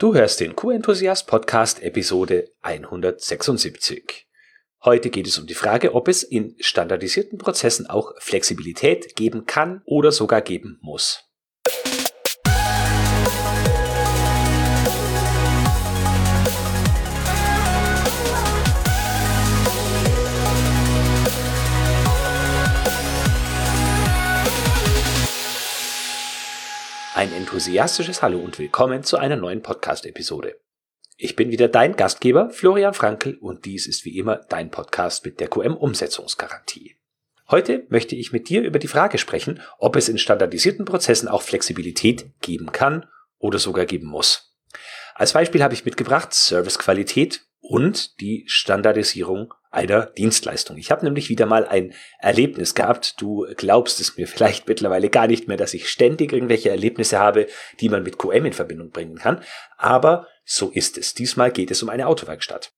Du hörst den Q-Enthusiast Podcast Episode 176. Heute geht es um die Frage, ob es in standardisierten Prozessen auch Flexibilität geben kann oder sogar geben muss. Ein enthusiastisches Hallo und willkommen zu einer neuen Podcast-Episode. Ich bin wieder dein Gastgeber, Florian Frankl, und dies ist wie immer dein Podcast mit der QM-Umsetzungsgarantie. Heute möchte ich mit dir über die Frage sprechen, ob es in standardisierten Prozessen auch Flexibilität geben kann oder sogar geben muss. Als Beispiel habe ich mitgebracht Servicequalität und die Standardisierung einer Dienstleistung. Ich habe nämlich wieder mal ein Erlebnis gehabt. Du glaubst es mir vielleicht mittlerweile gar nicht mehr, dass ich ständig irgendwelche Erlebnisse habe, die man mit QM in Verbindung bringen kann. Aber so ist es. Diesmal geht es um eine Autowerkstatt.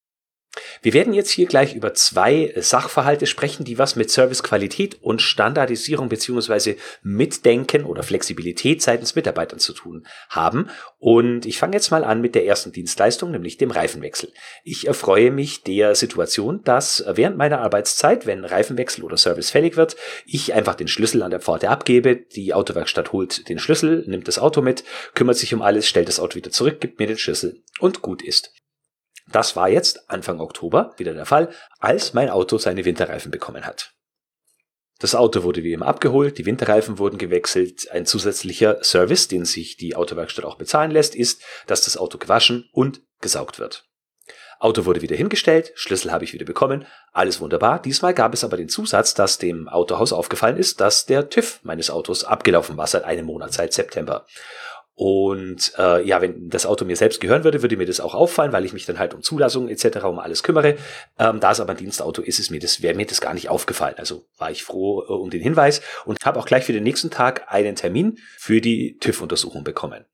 Wir werden jetzt hier gleich über zwei Sachverhalte sprechen, die was mit Servicequalität und Standardisierung beziehungsweise Mitdenken oder Flexibilität seitens Mitarbeitern zu tun haben. Und ich fange jetzt mal an mit der ersten Dienstleistung, nämlich dem Reifenwechsel. Ich erfreue mich der Situation, dass während meiner Arbeitszeit, wenn Reifenwechsel oder Service fällig wird, ich einfach den Schlüssel an der Pforte abgebe, die Autowerkstatt holt den Schlüssel, nimmt das Auto mit, kümmert sich um alles, stellt das Auto wieder zurück, gibt mir den Schlüssel und gut ist. Das war jetzt Anfang Oktober wieder der Fall, als mein Auto seine Winterreifen bekommen hat. Das Auto wurde wie immer abgeholt, die Winterreifen wurden gewechselt. Ein zusätzlicher Service, den sich die Autowerkstatt auch bezahlen lässt, ist, dass das Auto gewaschen und gesaugt wird. Auto wurde wieder hingestellt, Schlüssel habe ich wieder bekommen, alles wunderbar. Diesmal gab es aber den Zusatz, dass dem Autohaus aufgefallen ist, dass der TÜV meines Autos abgelaufen war seit einem Monat, seit September. Und äh, ja, wenn das Auto mir selbst gehören würde, würde mir das auch auffallen, weil ich mich dann halt um Zulassung etc. um alles kümmere. Ähm, da es aber ein Dienstauto ist, ist mir das wäre mir das gar nicht aufgefallen. Also war ich froh äh, um den Hinweis und habe auch gleich für den nächsten Tag einen Termin für die TÜV-Untersuchung bekommen.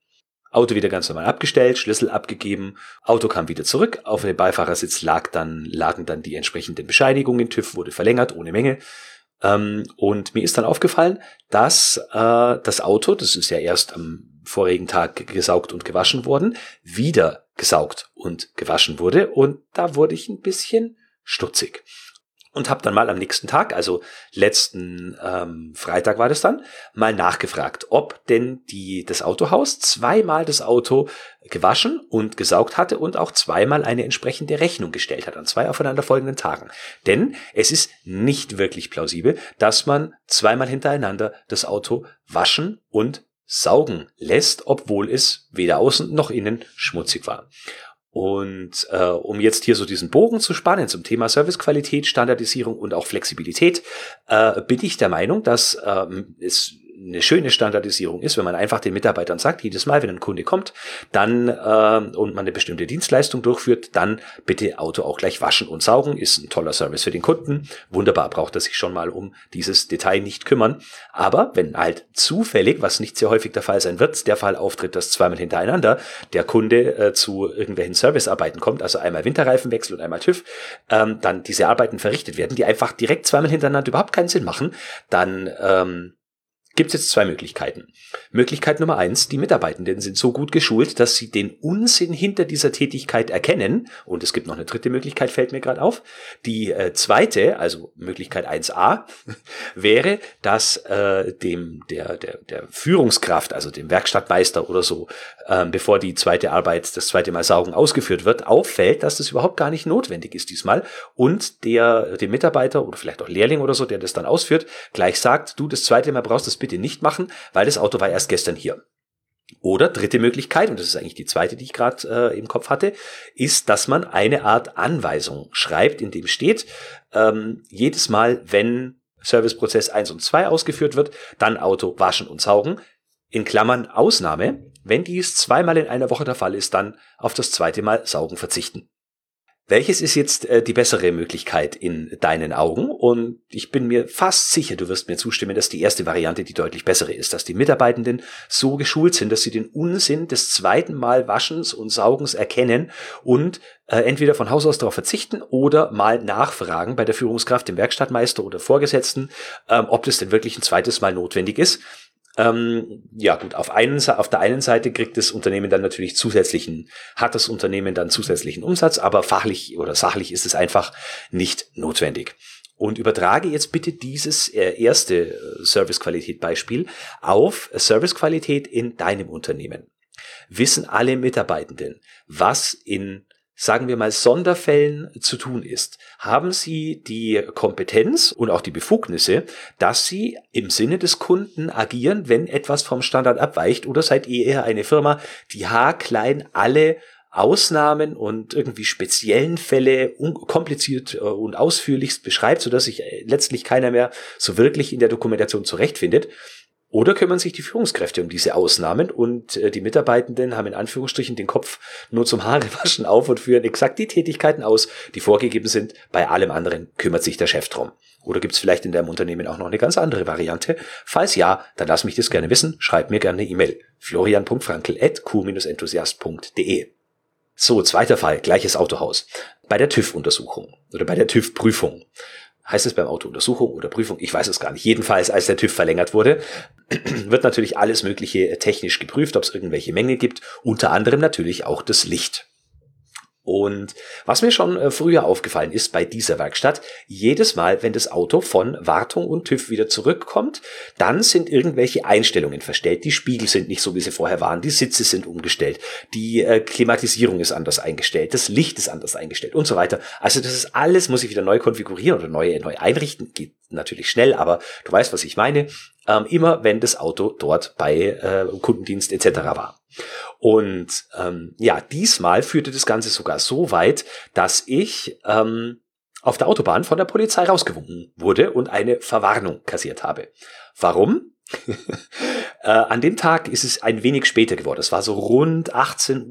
Auto wieder ganz normal abgestellt, Schlüssel abgegeben, Auto kam wieder zurück, auf dem Beifahrersitz lag dann, lagen dann die entsprechenden Bescheinigungen, TÜV wurde verlängert ohne Menge. Ähm, und mir ist dann aufgefallen, dass äh, das Auto, das ist ja erst am vorigen Tag gesaugt und gewaschen worden, wieder gesaugt und gewaschen wurde. Und da wurde ich ein bisschen stutzig. Und habe dann mal am nächsten Tag, also letzten ähm, Freitag war das dann, mal nachgefragt, ob denn die, das Autohaus zweimal das Auto gewaschen und gesaugt hatte und auch zweimal eine entsprechende Rechnung gestellt hat an zwei aufeinanderfolgenden Tagen. Denn es ist nicht wirklich plausibel, dass man zweimal hintereinander das Auto waschen und saugen lässt, obwohl es weder außen noch innen schmutzig war. Und äh, um jetzt hier so diesen Bogen zu spannen zum Thema Servicequalität, Standardisierung und auch Flexibilität, äh, bin ich der Meinung, dass ähm, es eine schöne Standardisierung ist, wenn man einfach den Mitarbeitern sagt, jedes Mal, wenn ein Kunde kommt, dann äh, und man eine bestimmte Dienstleistung durchführt, dann bitte Auto auch gleich waschen und saugen, ist ein toller Service für den Kunden. Wunderbar, braucht er sich schon mal um dieses Detail nicht kümmern. Aber wenn halt zufällig, was nicht sehr häufig der Fall sein wird, der Fall auftritt, dass zweimal hintereinander der Kunde äh, zu irgendwelchen Servicearbeiten kommt, also einmal Winterreifenwechsel und einmal TÜV, ähm, dann diese Arbeiten verrichtet werden, die einfach direkt zweimal hintereinander überhaupt keinen Sinn machen, dann ähm, gibt es jetzt zwei Möglichkeiten. Möglichkeit Nummer eins, die Mitarbeitenden sind so gut geschult, dass sie den Unsinn hinter dieser Tätigkeit erkennen. Und es gibt noch eine dritte Möglichkeit, fällt mir gerade auf. Die äh, zweite, also Möglichkeit 1a, wäre, dass äh, dem der, der, der Führungskraft, also dem Werkstattmeister oder so, äh, bevor die zweite Arbeit, das zweite Mal Saugen ausgeführt wird, auffällt, dass das überhaupt gar nicht notwendig ist diesmal. Und der, dem Mitarbeiter oder vielleicht auch Lehrling oder so, der das dann ausführt, gleich sagt, du, das zweite Mal brauchst du das bitte nicht machen, weil das Auto war erst gestern hier. Oder dritte Möglichkeit, und das ist eigentlich die zweite, die ich gerade äh, im Kopf hatte, ist, dass man eine Art Anweisung schreibt, in dem steht, ähm, jedes Mal, wenn Serviceprozess 1 und 2 ausgeführt wird, dann Auto waschen und saugen. In Klammern Ausnahme, wenn dies zweimal in einer Woche der Fall ist, dann auf das zweite Mal saugen verzichten. Welches ist jetzt äh, die bessere Möglichkeit in deinen Augen? Und ich bin mir fast sicher, du wirst mir zustimmen, dass die erste Variante die deutlich bessere ist, dass die Mitarbeitenden so geschult sind, dass sie den Unsinn des zweiten Mal Waschens und Saugens erkennen und äh, entweder von Haus aus darauf verzichten oder mal nachfragen bei der Führungskraft, dem Werkstattmeister oder Vorgesetzten, ähm, ob das denn wirklich ein zweites Mal notwendig ist Ähm, ja gut, auf, einen, auf der einen Seite kriegt das Unternehmen dann natürlich zusätzlichen, hat das Unternehmen dann zusätzlichen Umsatz, aber fachlich oder sachlich ist es einfach nicht notwendig. Und übertrage jetzt bitte dieses äh, erste äh, Servicequalität-Beispiel auf Servicequalität in deinem Unternehmen. Wissen alle Mitarbeitenden, was in sagen wir mal, Sonderfällen zu tun ist, haben Sie die Kompetenz und auch die Befugnisse, dass Sie im Sinne des Kunden agieren, wenn etwas vom Standard abweicht, oder seid ihr eher eine Firma, die haarklein alle Ausnahmen und irgendwie speziellen Fälle kompliziert äh, und ausführlichst beschreibt, sodass sich äh, letztlich keiner mehr so wirklich in der Dokumentation zurechtfindet. Oder kümmern sich die Führungskräfte um diese Ausnahmen und äh, die Mitarbeitenden haben in Anführungsstrichen den Kopf nur zum Haarewaschen auf und führen exakt die Tätigkeiten aus, die vorgegeben sind. Bei allem anderen kümmert sich der Chef drum. Oder gibt es vielleicht in deinem Unternehmen auch noch eine ganz andere Variante? Falls ja, dann lass mich das gerne wissen. Schreib mir gerne eine E-Mail. florian.frankel.q-enthusiast.de So, zweiter Fall, gleiches Autohaus. Bei der TÜV-Untersuchung oder bei der TÜV-Prüfung heißt es beim Autountersuchung oder Prüfung, ich weiß es gar nicht. Jedenfalls, als der TÜV verlängert wurde, wird natürlich alles Mögliche technisch geprüft, ob es irgendwelche Mängel gibt, unter anderem natürlich auch das Licht. Und was mir schon äh, früher aufgefallen ist bei dieser Werkstatt, jedes Mal, wenn das Auto von Wartung und TÜV wieder zurückkommt, dann sind irgendwelche Einstellungen verstellt. Die Spiegel sind nicht so, wie sie vorher waren, die Sitze sind umgestellt, die äh, Klimatisierung ist anders eingestellt, das Licht ist anders eingestellt und so weiter. Also das ist alles, muss ich wieder neu konfigurieren oder neu, neu einrichten. Geht natürlich schnell, aber du weißt, was ich meine. Ähm, immer wenn das Auto dort bei äh, Kundendienst etc. war. Und ähm, ja, diesmal führte das Ganze sogar so weit, dass ich ähm, auf der Autobahn von der Polizei rausgewunken wurde und eine Verwarnung kassiert habe. Warum? äh, an dem Tag ist es ein wenig später geworden. Es war so rund 18.45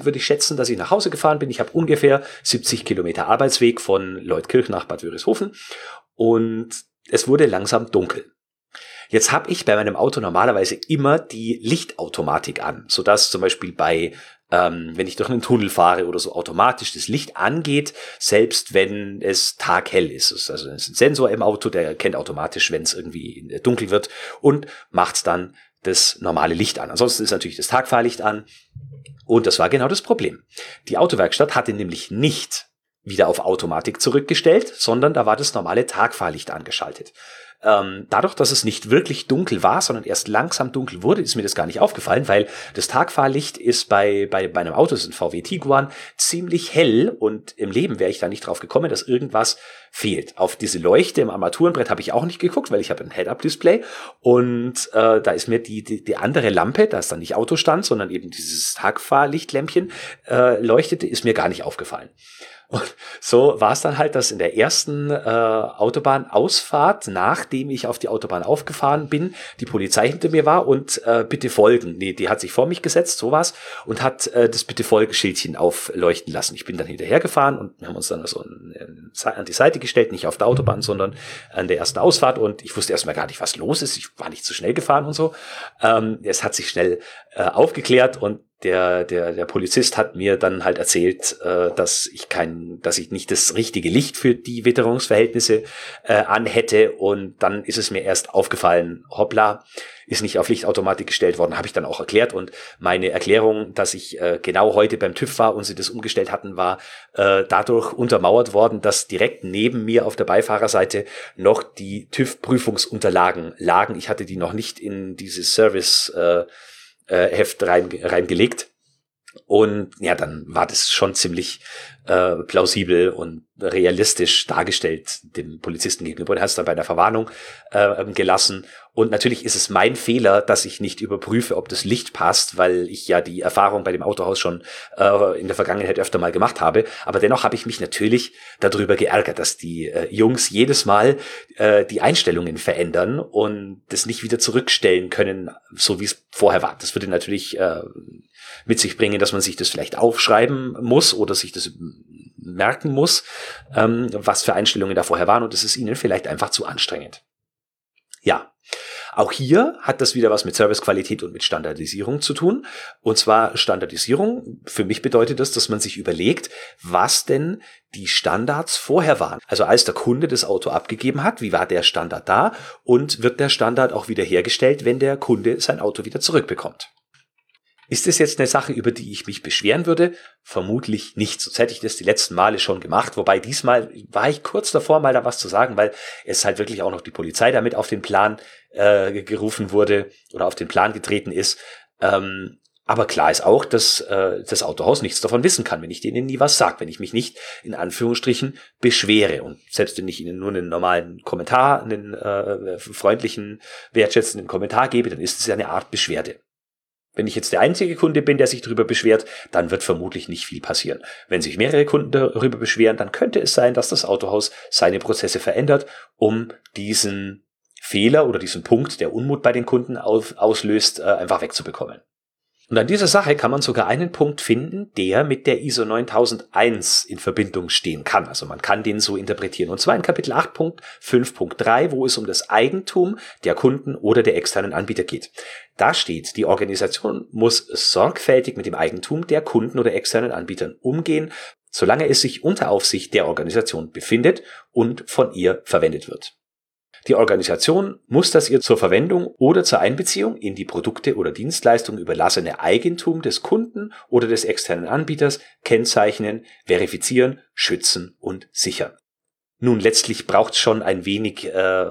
Uhr, würde ich schätzen, dass ich nach Hause gefahren bin. Ich habe ungefähr 70 Kilometer Arbeitsweg von Leutkirch nach Bad Wörishofen und es wurde langsam dunkel. Jetzt habe ich bei meinem Auto normalerweise immer die Lichtautomatik an, sodass zum Beispiel bei ähm, wenn ich durch einen Tunnel fahre oder so automatisch das Licht angeht, selbst wenn es taghell ist. Also es ist ein Sensor im Auto, der erkennt automatisch, wenn es irgendwie dunkel wird und macht dann das normale Licht an. Ansonsten ist natürlich das Tagfahrlicht an. Und das war genau das Problem. Die Autowerkstatt hatte nämlich nicht wieder auf Automatik zurückgestellt, sondern da war das normale Tagfahrlicht angeschaltet. Ähm, dadurch, dass es nicht wirklich dunkel war, sondern erst langsam dunkel wurde, ist mir das gar nicht aufgefallen, weil das Tagfahrlicht ist bei, bei, bei einem Auto, das ist ein VW Tiguan, ziemlich hell und im Leben wäre ich da nicht drauf gekommen, dass irgendwas fehlt. Auf diese Leuchte im Armaturenbrett habe ich auch nicht geguckt, weil ich habe ein Head-Up-Display und äh, da ist mir die, die, die andere Lampe, da ist dann nicht Autostand, sondern eben dieses Tagfahrlichtlämpchen äh, leuchtete, ist mir gar nicht aufgefallen. Und so war es dann halt, dass in der ersten äh, Autobahnausfahrt, nachdem ich auf die Autobahn aufgefahren bin, die Polizei hinter mir war und äh, bitte folgen. Nee, die hat sich vor mich gesetzt, so war's, und hat äh, das bitte Folgeschildchen aufleuchten lassen. Ich bin dann hinterhergefahren und wir haben uns dann so an, an die Seite gestellt, nicht auf der Autobahn, sondern an der ersten Ausfahrt und ich wusste erstmal gar nicht, was los ist. Ich war nicht zu schnell gefahren und so. Ähm, es hat sich schnell äh, aufgeklärt und der, der, der Polizist hat mir dann halt erzählt, äh, dass ich kein, dass ich nicht das richtige Licht für die Witterungsverhältnisse äh, anhätte und dann ist es mir erst aufgefallen, hoppla, ist nicht auf Lichtautomatik gestellt worden, habe ich dann auch erklärt und meine Erklärung, dass ich äh, genau heute beim TÜV war und sie das umgestellt hatten, war äh, dadurch untermauert worden, dass direkt neben mir auf der Beifahrerseite noch die TÜV-Prüfungsunterlagen lagen. Ich hatte die noch nicht in dieses Service äh, äh, Heft rein, reingelegt. Und ja, dann war das schon ziemlich äh, plausibel und realistisch dargestellt dem Polizisten gegenüber. Er hat es dann bei der Verwarnung äh, gelassen. Und natürlich ist es mein Fehler, dass ich nicht überprüfe, ob das Licht passt, weil ich ja die Erfahrung bei dem Autohaus schon äh, in der Vergangenheit öfter mal gemacht habe. Aber dennoch habe ich mich natürlich darüber geärgert, dass die äh, Jungs jedes Mal äh, die Einstellungen verändern und das nicht wieder zurückstellen können, so wie es vorher war. Das würde natürlich äh, mit sich bringen, dass man sich das vielleicht aufschreiben muss oder sich das merken muss, ähm, was für Einstellungen da vorher waren und es ist ihnen vielleicht einfach zu anstrengend. Ja, Auch hier hat das wieder was mit Servicequalität und mit Standardisierung zu tun. Und zwar Standardisierung, für mich bedeutet das, dass man sich überlegt, was denn die Standards vorher waren. Also als der Kunde das Auto abgegeben hat, wie war der Standard da und wird der Standard auch wieder hergestellt, wenn der Kunde sein Auto wieder zurückbekommt. Ist es jetzt eine Sache, über die ich mich beschweren würde? Vermutlich nicht. Sonst hätte ich das die letzten Male schon gemacht. Wobei diesmal war ich kurz davor, mal da was zu sagen, weil es halt wirklich auch noch die Polizei damit auf den Plan äh, gerufen wurde oder auf den Plan getreten ist. Ähm, aber klar ist auch, dass äh, das Autohaus nichts davon wissen kann, wenn ich denen nie was sage, wenn ich mich nicht in Anführungsstrichen beschwere. Und selbst wenn ich ihnen nur einen normalen Kommentar, einen äh, freundlichen, wertschätzenden Kommentar gebe, dann ist es ja eine Art Beschwerde. Wenn ich jetzt der einzige Kunde bin, der sich darüber beschwert, dann wird vermutlich nicht viel passieren. Wenn sich mehrere Kunden darüber beschweren, dann könnte es sein, dass das Autohaus seine Prozesse verändert, um diesen Fehler oder diesen Punkt, der Unmut bei den Kunden auslöst, äh, einfach wegzubekommen. Und an dieser Sache kann man sogar einen Punkt finden, der mit der ISO 9001 in Verbindung stehen kann. Also man kann den so interpretieren. Und zwar in Kapitel 8.5.3, wo es um das Eigentum der Kunden oder der externen Anbieter geht. Da steht, die Organisation muss sorgfältig mit dem Eigentum der Kunden oder externen Anbietern umgehen, solange es sich unter Aufsicht der Organisation befindet und von ihr verwendet wird. Die Organisation muss das ihr zur Verwendung oder zur Einbeziehung in die Produkte oder Dienstleistungen überlassene Eigentum des Kunden oder des externen Anbieters kennzeichnen, verifizieren, schützen und sichern. Nun, letztlich braucht es schon ein wenig äh,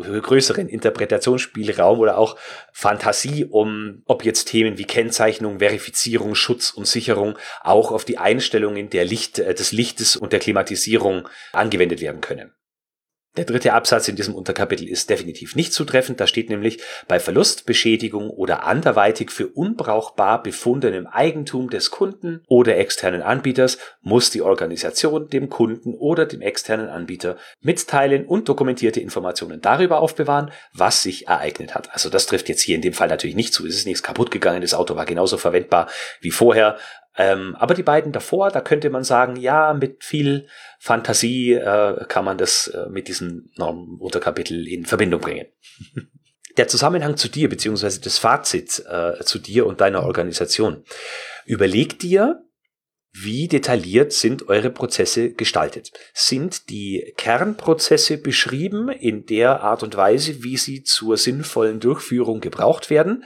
größeren Interpretationsspielraum oder auch Fantasie, um ob jetzt Themen wie Kennzeichnung, Verifizierung, Schutz und Sicherung auch auf die Einstellungen der Licht, äh, des Lichtes und der Klimatisierung angewendet werden können. Der dritte Absatz in diesem Unterkapitel ist definitiv nicht zutreffend. Da steht nämlich, bei Verlust, Beschädigung oder anderweitig für unbrauchbar befundenem Eigentum des Kunden oder externen Anbieters muss die Organisation dem Kunden oder dem externen Anbieter mitteilen und dokumentierte Informationen darüber aufbewahren, was sich ereignet hat. Also das trifft jetzt hier in dem Fall natürlich nicht zu. Es ist nichts kaputt gegangen. Das Auto war genauso verwendbar wie vorher. Ähm, aber die beiden davor, da könnte man sagen, ja, mit viel Fantasie äh, kann man das äh, mit diesem Unterkapitel in Verbindung bringen. Der Zusammenhang zu dir, beziehungsweise das Fazit äh, zu dir und deiner Organisation. Überleg dir, wie detailliert sind eure Prozesse gestaltet? Sind die Kernprozesse beschrieben in der Art und Weise, wie sie zur sinnvollen Durchführung gebraucht werden?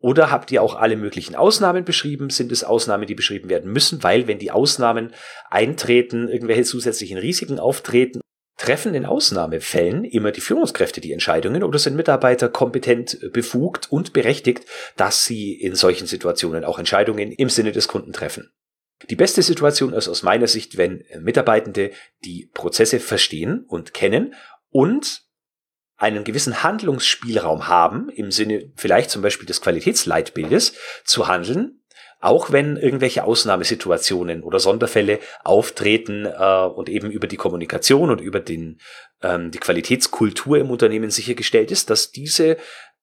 Oder habt ihr auch alle möglichen Ausnahmen beschrieben? Sind es Ausnahmen, die beschrieben werden müssen? Weil wenn die Ausnahmen eintreten, irgendwelche zusätzlichen Risiken auftreten, treffen in Ausnahmefällen immer die Führungskräfte die Entscheidungen oder sind Mitarbeiter kompetent befugt und berechtigt, dass sie in solchen Situationen auch Entscheidungen im Sinne des Kunden treffen. Die beste Situation ist aus meiner Sicht, wenn Mitarbeitende die Prozesse verstehen und kennen und einen gewissen Handlungsspielraum haben, im Sinne vielleicht zum Beispiel des Qualitätsleitbildes, zu handeln, auch wenn irgendwelche Ausnahmesituationen oder Sonderfälle auftreten äh, und eben über die Kommunikation und über den, ähm, die Qualitätskultur im Unternehmen sichergestellt ist, dass diese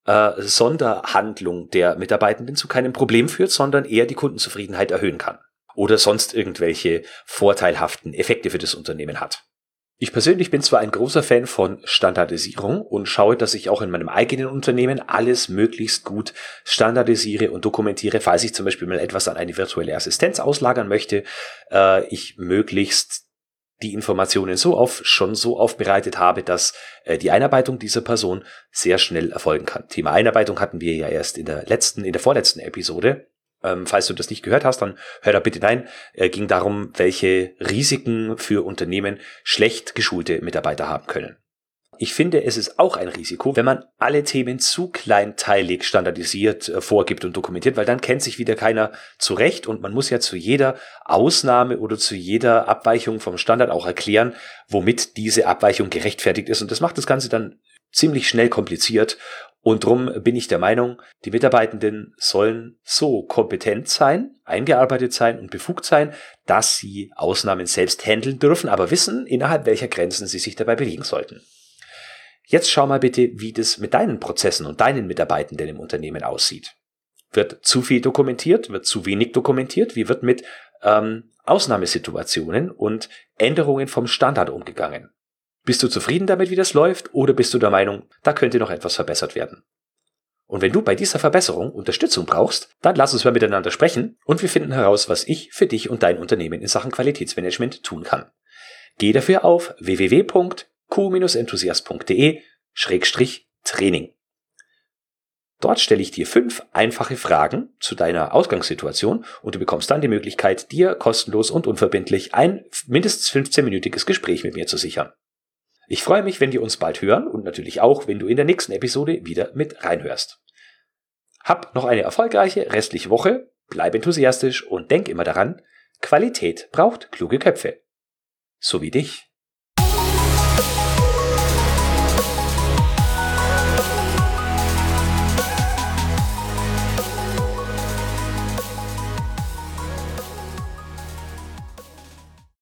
äh, Sonderhandlung der Mitarbeitenden zu keinem Problem führt, sondern eher die Kundenzufriedenheit erhöhen kann oder sonst irgendwelche vorteilhaften Effekte für das Unternehmen hat. Ich persönlich bin zwar ein großer Fan von Standardisierung und schaue, dass ich auch in meinem eigenen Unternehmen alles möglichst gut standardisiere und dokumentiere, falls ich zum Beispiel mal etwas an eine virtuelle Assistenz auslagern möchte, äh, ich möglichst die Informationen so auf, schon so aufbereitet habe, dass äh, die Einarbeitung dieser Person sehr schnell erfolgen kann. Thema Einarbeitung hatten wir ja erst in der letzten, in der vorletzten Episode. Ähm, falls du das nicht gehört hast, dann hör da bitte rein. Äh, ging darum, welche Risiken für Unternehmen schlecht geschulte Mitarbeiter haben können. Ich finde, es ist auch ein Risiko, wenn man alle Themen zu kleinteilig standardisiert äh, vorgibt und dokumentiert, weil dann kennt sich wieder keiner zurecht und man muss ja zu jeder Ausnahme oder zu jeder Abweichung vom Standard auch erklären, womit diese Abweichung gerechtfertigt ist. Und das macht das Ganze dann ziemlich schnell kompliziert und drum bin ich der Meinung, die Mitarbeitenden sollen so kompetent sein, eingearbeitet sein und befugt sein, dass sie Ausnahmen selbst handeln dürfen, aber wissen, innerhalb welcher Grenzen sie sich dabei bewegen sollten. Jetzt schau mal bitte, wie das mit deinen Prozessen und deinen Mitarbeitenden im Unternehmen aussieht. Wird zu viel dokumentiert? Wird zu wenig dokumentiert? Wie wird mit ähm, Ausnahmesituationen und Änderungen vom Standard umgegangen? Bist du zufrieden damit, wie das läuft, oder bist du der Meinung, da könnte noch etwas verbessert werden? Und wenn du bei dieser Verbesserung Unterstützung brauchst, dann lass uns mal miteinander sprechen und wir finden heraus, was ich für dich und dein Unternehmen in Sachen Qualitätsmanagement tun kann. Geh dafür auf www.q-enthusiast.de-training. Dort stelle ich dir fünf einfache Fragen zu deiner Ausgangssituation und du bekommst dann die Möglichkeit, dir kostenlos und unverbindlich ein mindestens 15-minütiges Gespräch mit mir zu sichern. Ich freue mich, wenn wir uns bald hören und natürlich auch, wenn du in der nächsten Episode wieder mit reinhörst. Hab noch eine erfolgreiche restliche Woche, bleib enthusiastisch und denk immer daran, Qualität braucht kluge Köpfe. So wie dich.